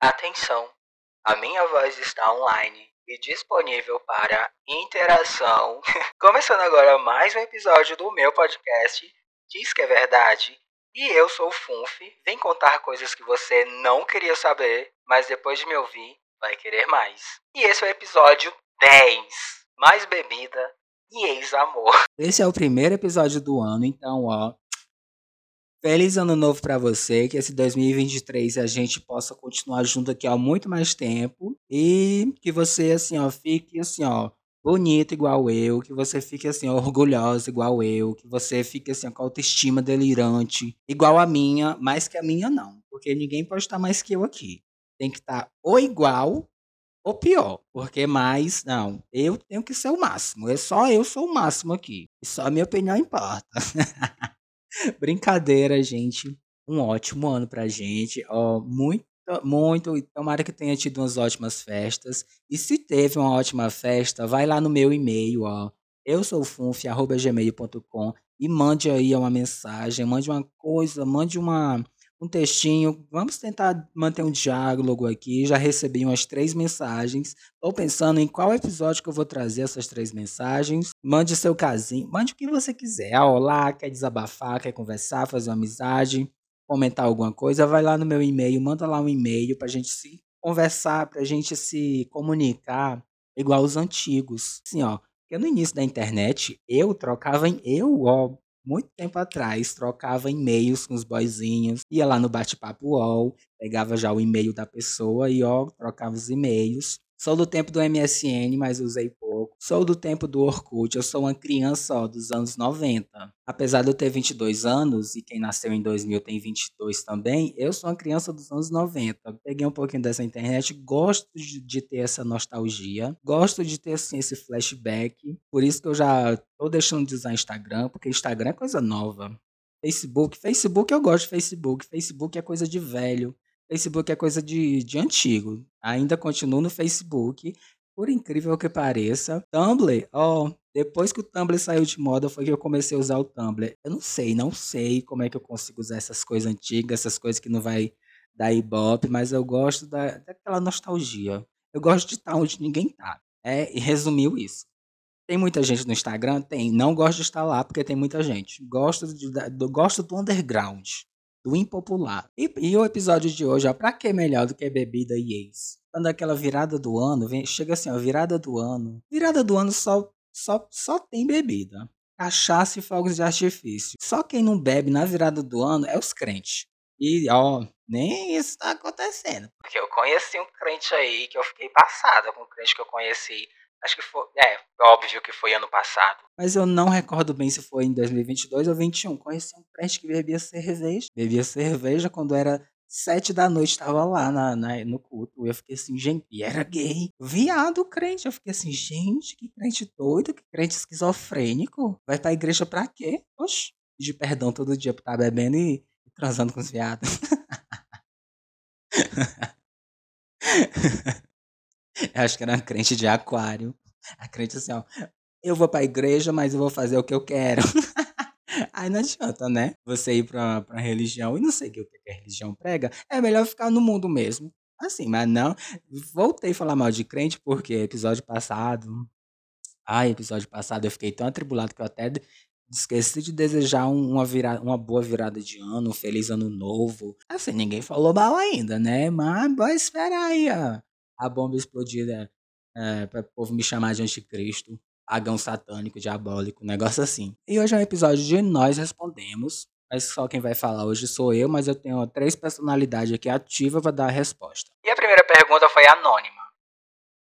Atenção! A minha voz está online e disponível para interação. Começando agora mais um episódio do meu podcast Diz que é verdade. E eu sou o Funf, vem contar coisas que você não queria saber, mas depois de me ouvir, vai querer mais. E esse é o episódio 10. Mais bebida e ex-amor. Esse é o primeiro episódio do ano, então, ó, Feliz ano novo para você, que esse 2023 a gente possa continuar junto aqui há muito mais tempo e que você assim, ó, fique assim, ó, bonito igual eu, que você fique assim, ó, orgulhosa igual eu, que você fique assim, ó, com autoestima delirante igual a minha, mais que a minha não, porque ninguém pode estar mais que eu aqui. Tem que estar ou igual ou pior, porque mais, não, eu tenho que ser o máximo, é só eu sou o máximo aqui, e só a minha opinião importa. Brincadeira, gente. Um ótimo ano pra gente. Ó, muito, muito. Tomara que tenha tido umas ótimas festas. E se teve uma ótima festa, vai lá no meu e-mail, ó. Eu sou funf.gmail.com e mande aí uma mensagem, mande uma coisa, mande uma um textinho. Vamos tentar manter um diálogo aqui. Já recebi umas três mensagens. Estou pensando em qual episódio que eu vou trazer essas três mensagens. Mande seu casinho, mande o que você quiser. Ah, olá, quer desabafar, quer conversar, fazer uma amizade, comentar alguma coisa, vai lá no meu e-mail, manda lá um e-mail para a gente se conversar, para a gente se comunicar igual os antigos. Assim, ó, porque no início da internet eu trocava em eu, ó, muito tempo atrás, trocava e-mails com os boyzinhos, ia lá no bate-papo UOL, pegava já o e-mail da pessoa e ó, trocava os e-mails. Sou do tempo do MSN, mas usei pouco. Sou do tempo do Orkut, eu sou uma criança ó, dos anos 90. Apesar de eu ter 22 anos, e quem nasceu em 2000 tem 22 também, eu sou uma criança dos anos 90. Peguei um pouquinho dessa internet, gosto de, ter essa nostalgia, gosto de ter assim, esse flashback. Por isso que eu já tô deixando de usar Instagram, porque Instagram é coisa nova. Facebook, Facebook eu gosto de Facebook, Facebook é coisa de velho. Facebook é coisa de, de antigo. Ainda continuo no Facebook. Por incrível que pareça. Tumblr, ó, oh, depois que o Tumblr saiu de moda foi que eu comecei a usar o Tumblr. Eu não sei, não sei como é que eu consigo usar essas coisas antigas, essas coisas que não vai dar ibope, mas eu gosto da, daquela nostalgia. Eu gosto de estar onde ninguém tá. É, e resumiu isso. Tem muita gente no Instagram? Tem. Não gosto de estar lá porque tem muita gente. Gosto, de, do, gosto do underground do impopular. E, e o episódio de hoje, ó, pra que melhor do que bebida e ex? Quando aquela virada do ano, vem, chega assim, ó, virada do ano. Virada do ano só, só, só tem bebida. Cachaça e fogos de artifício. Só quem não bebe na virada do ano é os crentes. E, ó, nem isso tá acontecendo. Porque eu conheci um crente aí que eu fiquei passada com o crente que eu conheci Acho que foi. É, óbvio que foi ano passado. Mas eu não recordo bem se foi em 2022 ou 2021. Conheci um crente que bebia cerveja. Bebia cerveja quando era sete da noite, estava lá na, na, no culto. Eu fiquei assim, gente, e era gay. Viado crente. Eu fiquei assim, gente, que crente doido, que crente esquizofrênico. Vai pra igreja pra quê? Oxe, pedir perdão todo dia por estar tá bebendo e, e transando com os viados. Eu acho que era uma crente de aquário. A crente assim, ó. Eu vou pra igreja, mas eu vou fazer o que eu quero. Aí não adianta, né? Você ir pra, pra religião e não sei o que a religião prega. É melhor ficar no mundo mesmo. Assim, mas não. Voltei a falar mal de crente porque episódio passado. Ai, episódio passado eu fiquei tão atribulado que eu até esqueci de desejar uma, virada, uma boa virada de ano, um feliz ano novo. Assim, ninguém falou mal ainda, né? Mas, mas espera aí, ó a bomba explodir é, para o povo me chamar de anticristo, agão satânico, diabólico, um negócio assim. E hoje é um episódio de Nós Respondemos, mas só quem vai falar hoje sou eu, mas eu tenho três personalidades aqui ativas para dar a resposta. E a primeira pergunta foi anônima.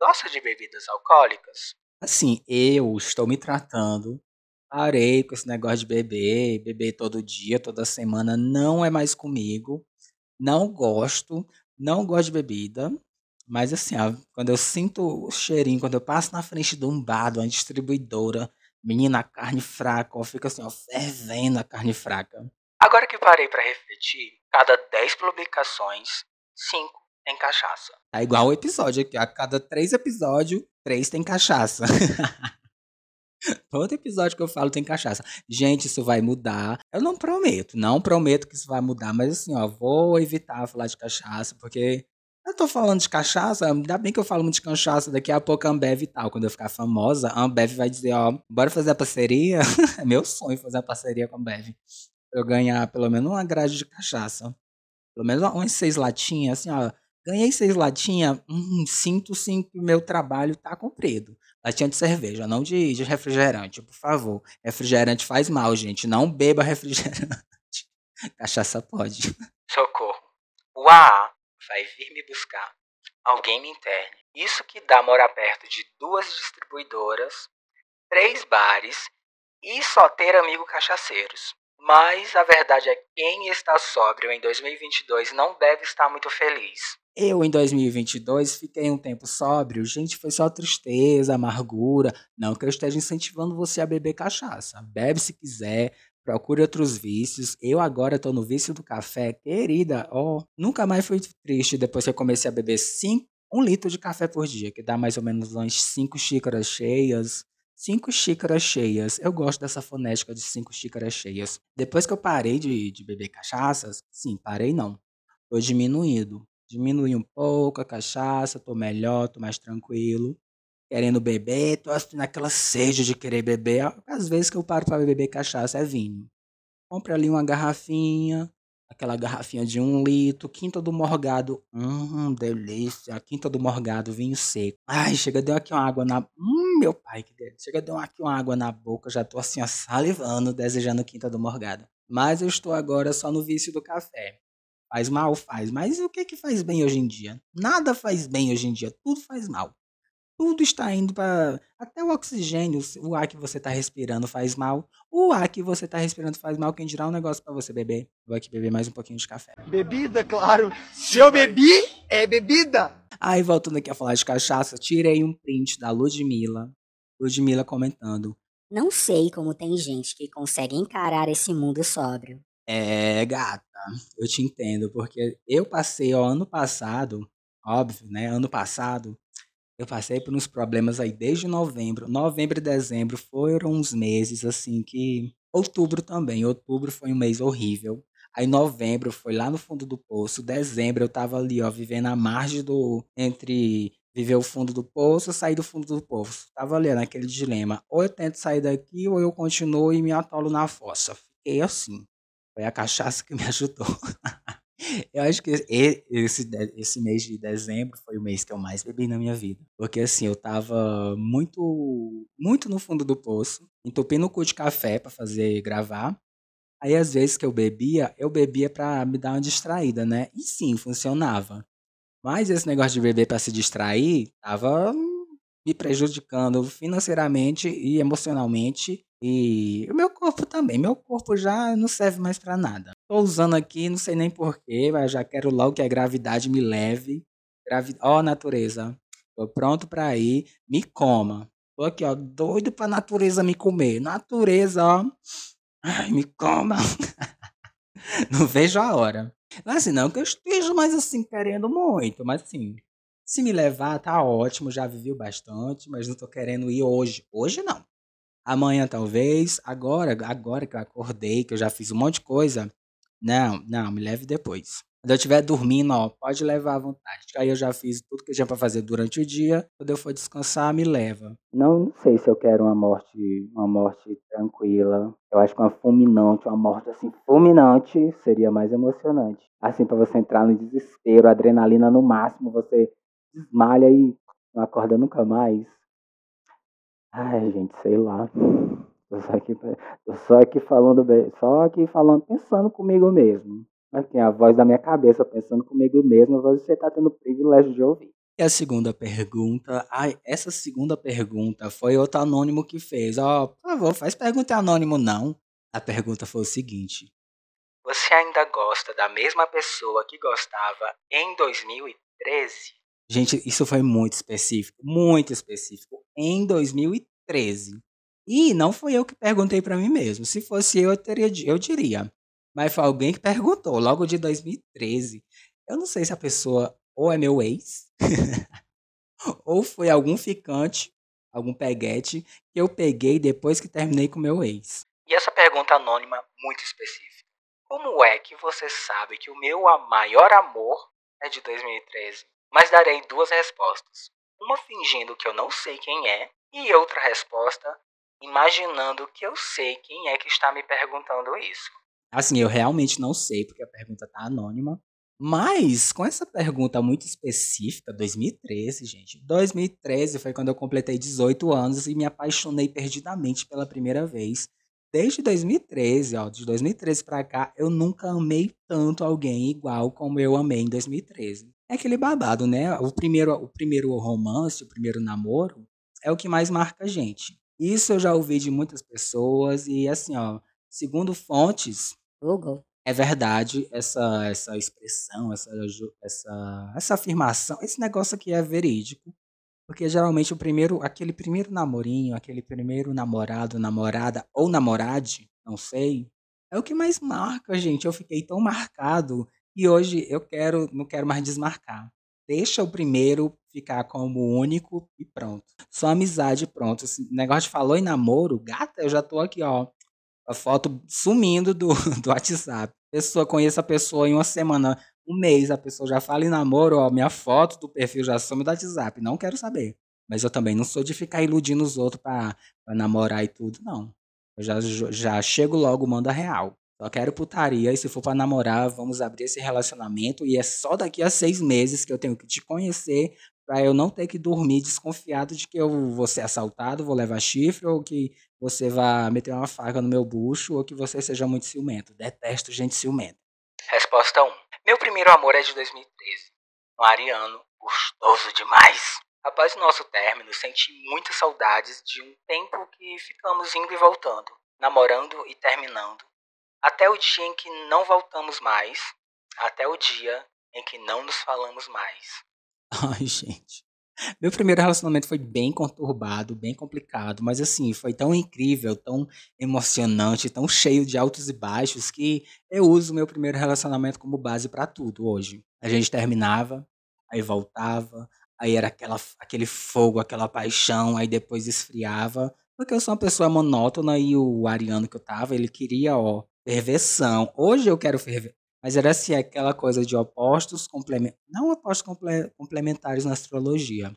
Gosta de bebidas alcoólicas? Assim, eu estou me tratando, parei com esse negócio de beber, beber todo dia, toda semana, não é mais comigo. Não gosto, não gosto de bebida. Mas assim, ó, quando eu sinto o cheirinho, quando eu passo na frente de um bar, de uma distribuidora, menina, carne fraca, ó, fica assim, ó, fervendo a carne fraca. Agora que parei para refletir, cada 10 publicações, 5 tem cachaça. É igual o episódio aqui, a cada 3 episódios, 3 tem cachaça. Todo episódio que eu falo tem cachaça. Gente, isso vai mudar. Eu não prometo, não prometo que isso vai mudar, mas assim, ó, vou evitar falar de cachaça, porque Eu tô falando de cachaça, ainda bem que eu falo muito de cachaça, daqui a pouco a Ambev e tal, quando eu ficar famosa, a Ambev vai dizer, ó, bora fazer a parceria. é meu sonho fazer a parceria com a Ambev. Eu ganhar pelo menos uma grade de cachaça. Pelo menos umas seis latinhas, assim, ó. Ganhei seis latinhas, hum, sinto sim que meu trabalho tá cumprido. Latinha de cerveja, não de, de refrigerante, por favor. Refrigerante faz mal, gente. Não beba refrigerante. Cachaça pode. Socorro. AA vai vir me buscar. Alguém me interne. Isso que dá morar perto de duas distribuidoras, três bares e só ter amigo cachaceiros. Mas a verdade é que quem está sóbrio em 2022 não deve estar muito feliz. Eu, em 2022, fiquei um tempo sóbrio. Gente, foi só tristeza, amargura. Não que eu esteja incentivando você a beber cachaça. Bebe se quiser, procure outros vícios. Eu agora estou no vício do café. Querida, oh, nunca mais fui triste depois que eu comecei a beber cinco, um litro de café por dia, que dá mais ou menos umas cinco xícaras cheias. Cinco xícaras cheias. Eu gosto dessa fonética de cinco xícaras cheias. Depois que eu parei de, de beber cachaças, sim, parei não. Tô diminuindo diminui um pouco a cachaça, tô melhor, tô mais tranquilo. Querendo beber, tô sentindo aquela sede de querer beber. Às vezes que eu paro para beber cachaça é vinho. Compre ali uma garrafinha, aquela garrafinha de um litro, quinta do morgado. Hum, delícia. Quinta do morgado, vinho seco. Ai, chega, deu aqui uma água na. Hum, meu pai, que delícia. Chega, deu aqui uma água na boca. Já tô assim, ó, salivando, desejando quinta do morgado. Mas eu estou agora só no vício do café. Faz mal? Faz. Mas o que que faz bem hoje em dia? Nada faz bem hoje em dia. Tudo faz mal. Tudo está indo para. Até o oxigênio, o ar que você está respirando faz mal. O ar que você está respirando faz mal. Quem dirá um negócio para você beber? Vou aqui beber mais um pouquinho de café. Bebida, claro. Se eu bebi, é bebida. Aí, voltando aqui a falar de cachaça, tirei um print da Ludmilla. Ludmilla comentando. Não sei como tem gente que consegue encarar esse mundo sóbrio. É, gata, eu te entendo, porque eu passei o ano passado, óbvio, né? Ano passado, eu passei por uns problemas aí desde novembro. Novembro e dezembro foram uns meses assim que. Outubro também. Outubro foi um mês horrível. Aí novembro foi lá no fundo do poço. Dezembro eu tava ali, ó, vivendo à margem do. Entre viver o fundo do poço, sair do fundo do poço. Tava ali naquele dilema. Ou eu tento sair daqui, ou eu continuo e me atolo na fossa. Fiquei assim. Foi a cachaça que me ajudou. eu acho que esse, esse mês de dezembro foi o mês que eu mais bebi na minha vida. Porque assim, eu tava muito, muito no fundo do poço, entupindo o cu de café para fazer gravar. Aí às vezes que eu bebia, eu bebia para me dar uma distraída, né? E sim, funcionava. Mas esse negócio de beber para se distrair tava me prejudicando financeiramente e emocionalmente e o meu corpo também. Meu corpo já não serve mais para nada. Tô usando aqui, não sei nem porquê, mas já quero logo que a gravidade me leve. Gravi... Ó, oh, natureza, tô pronto para ir. Me coma. Tô aqui, ó, doido pra natureza me comer. Natureza, ó. Ai, me coma. não vejo a hora. Mas assim, não que eu esteja mais assim querendo muito, mas assim, se me levar, tá ótimo, já vivi bastante, mas não tô querendo ir hoje. Hoje não. Amanhã talvez, agora, agora que eu acordei, que eu já fiz um monte de coisa, não, não, me leve depois. Quando eu estiver dormindo, ó, pode levar à vontade. Aí eu já fiz tudo que eu tinha para fazer durante o dia. Quando eu for descansar, me leva. Não, não sei se eu quero uma morte, uma morte tranquila. Eu acho que uma fulminante, uma morte assim fulminante seria mais emocionante. Assim para você entrar no desespero, adrenalina no máximo, você desmalha e não acorda nunca mais. Ai, gente, sei lá. Tô só aqui, tô só aqui falando, só aqui falando, pensando comigo mesmo. Aqui, a voz da minha cabeça, pensando comigo mesmo, você tá tendo o privilégio de ouvir. E a segunda pergunta, ai, essa segunda pergunta foi outro anônimo que fez. Ó, oh, por favor, faz pergunta anônimo não. A pergunta foi o seguinte: Você ainda gosta da mesma pessoa que gostava em 2013? Gente, isso foi muito específico, muito específico. Em 2013. E não foi eu que perguntei para mim mesmo. Se fosse eu, eu, teria, eu diria. Mas foi alguém que perguntou, logo de 2013. Eu não sei se a pessoa ou é meu ex, ou foi algum ficante, algum peguete, que eu peguei depois que terminei com meu ex. E essa pergunta anônima muito específica. Como é que você sabe que o meu maior amor é de 2013? Mas darei duas respostas. Uma fingindo que eu não sei quem é, e outra resposta imaginando que eu sei quem é que está me perguntando isso. Assim, eu realmente não sei, porque a pergunta tá anônima. Mas, com essa pergunta muito específica, 2013, gente. 2013 foi quando eu completei 18 anos e me apaixonei perdidamente pela primeira vez. Desde 2013, ó, de 2013 pra cá, eu nunca amei tanto alguém igual como eu amei em 2013. É aquele babado, né? O primeiro, o primeiro romance, o primeiro namoro, é o que mais marca a gente. Isso eu já ouvi de muitas pessoas e assim, ó, segundo fontes, Google. é verdade essa essa expressão, essa essa essa afirmação, esse negócio aqui é verídico. Porque geralmente o primeiro, aquele primeiro namorinho, aquele primeiro namorado, namorada ou namorade, não sei, é o que mais marca, gente. Eu fiquei tão marcado e hoje eu quero, não quero mais desmarcar. Deixa o primeiro ficar como único e pronto. Só amizade pronto. Esse negócio de falou em namoro, gata, eu já tô aqui, ó. A foto sumindo do, do WhatsApp. Pessoa, conheço a pessoa em uma semana, um mês, a pessoa já fala em namoro, ó, minha foto do perfil já some do WhatsApp. Não quero saber. Mas eu também não sou de ficar iludindo os outros pra, pra namorar e tudo, não. Eu já, já chego logo, manda real. Só quero putaria e se for para namorar, vamos abrir esse relacionamento e é só daqui a seis meses que eu tenho que te conhecer para eu não ter que dormir desconfiado de que eu vou ser assaltado, vou levar chifre ou que você vá meter uma faca no meu bucho ou que você seja muito ciumento. Detesto gente ciumenta. Resposta 1. Meu primeiro amor é de 2013. Um ariano gostoso demais. Após nosso término, senti muitas saudades de um tempo que ficamos indo e voltando, namorando e terminando até o dia em que não voltamos mais, até o dia em que não nos falamos mais. Ai, gente. Meu primeiro relacionamento foi bem conturbado, bem complicado, mas assim, foi tão incrível, tão emocionante, tão cheio de altos e baixos que eu uso meu primeiro relacionamento como base para tudo hoje. A gente terminava, aí voltava, aí era aquela, aquele fogo, aquela paixão, aí depois esfriava, porque eu sou uma pessoa monótona e o Ariano que eu tava, ele queria, ó, Ferveção. Hoje eu quero ferver. Mas era assim, aquela coisa de opostos complementares. Não opostos comple complementares na astrologia.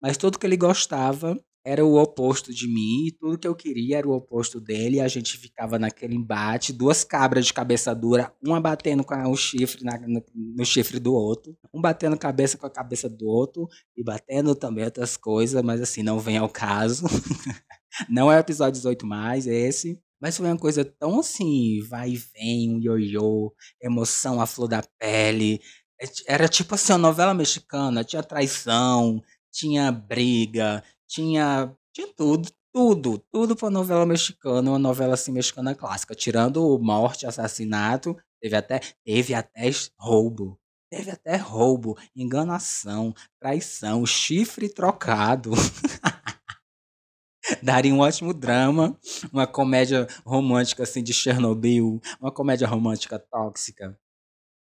Mas tudo que ele gostava era o oposto de mim. E tudo que eu queria era o oposto dele. E a gente ficava naquele embate. Duas cabras de cabeça dura. Uma batendo com o chifre na, no, no chifre do outro. Um batendo cabeça com a cabeça do outro. E batendo também outras coisas. Mas assim, não vem ao caso. não é o episódio 18 mais, é esse. Mas foi uma coisa tão assim, vai e vem, um ioiô, emoção à flor da pele. É era tipo assim, uma novela mexicana, tinha traição, tinha briga, tinha, tinha tudo, tudo, tudo pra novela mexicana, uma novela assim mexicana clássica, tirando morte, assassinato, teve até, teve até roubo. Teve até roubo, enganação, traição, chifre trocado. daria um ótimo drama, uma comédia romântica assim de Chernobyl, uma comédia romântica tóxica.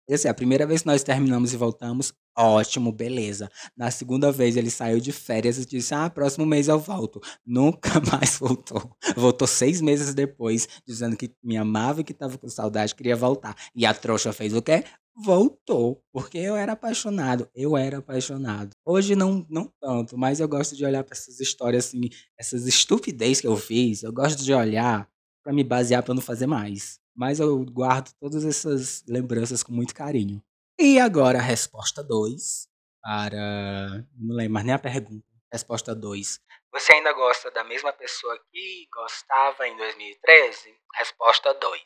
Essa é a primeira vez que nós terminamos e voltamos, ótimo, beleza. Na segunda vez ele saiu de férias e disse: Ah, próximo mês eu volto. Nunca mais voltou. Voltou seis meses depois, dizendo que me amava e que estava com saudade, queria voltar. E a trouxa fez o quê? Voltou, porque eu era apaixonado, eu era apaixonado. Hoje não, não tanto, mas eu gosto de olhar para essas histórias assim, essas estupidez que eu fiz, eu gosto de olhar para me basear para não fazer mais. Mas eu guardo todas essas lembranças com muito carinho. E agora a resposta 2 para não lembro mais nem a pergunta. Resposta 2. Você ainda gosta da mesma pessoa que gostava em 2013? Resposta 2.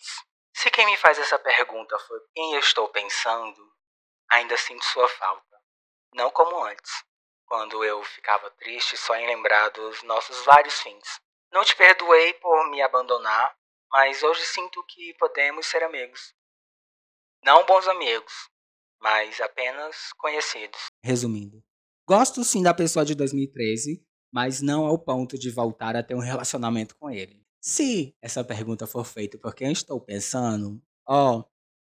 Se quem me faz essa pergunta foi quem eu estou pensando, ainda sinto sua falta. Não como antes, quando eu ficava triste só em lembrar dos nossos vários fins. Não te perdoei por me abandonar, mas hoje sinto que podemos ser amigos. Não bons amigos, mas apenas conhecidos. Resumindo, gosto sim da pessoa de 2013, mas não ao ponto de voltar a ter um relacionamento com ele. Se essa pergunta for feita porque eu estou pensando, ó,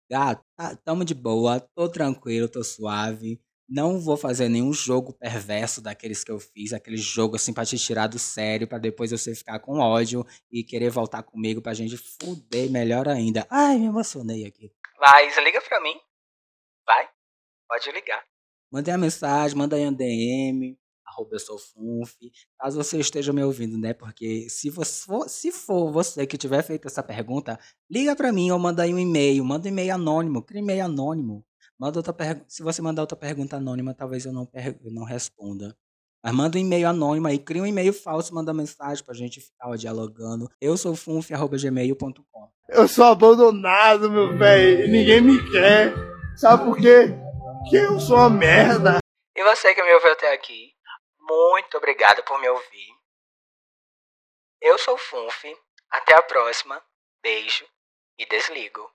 gato, tá, tamo de boa, tô tranquilo, tô suave, não vou fazer nenhum jogo perverso daqueles que eu fiz, aquele jogo assim pra te tirar do sério, pra depois você ficar com ódio e querer voltar comigo pra gente fuder melhor ainda. Ai, me emocionei aqui. Mas liga pra mim. Vai, pode ligar. Mande a mensagem, manda aí um DM, arroba eu sou Funf, caso você esteja me ouvindo, né? Porque se, você for, se for você que tiver feito essa pergunta, liga para mim ou manda aí um e-mail, manda um e-mail anônimo, cria e-mail anônimo. Manda outra pergunta. Se você mandar outra pergunta anônima, talvez eu não, eu não responda. Mas manda um e-mail anônimo aí, cria um e-mail falso, manda mensagem pra gente ficar dialogando. Eu sou funf.gmail.com. Eu sou abandonado, meu velho, e ninguém me quer. Sabe por quê? Porque eu sou uma merda. E você que me ouviu até aqui, muito obrigado por me ouvir. Eu sou Funf. Até a próxima. Beijo e desligo.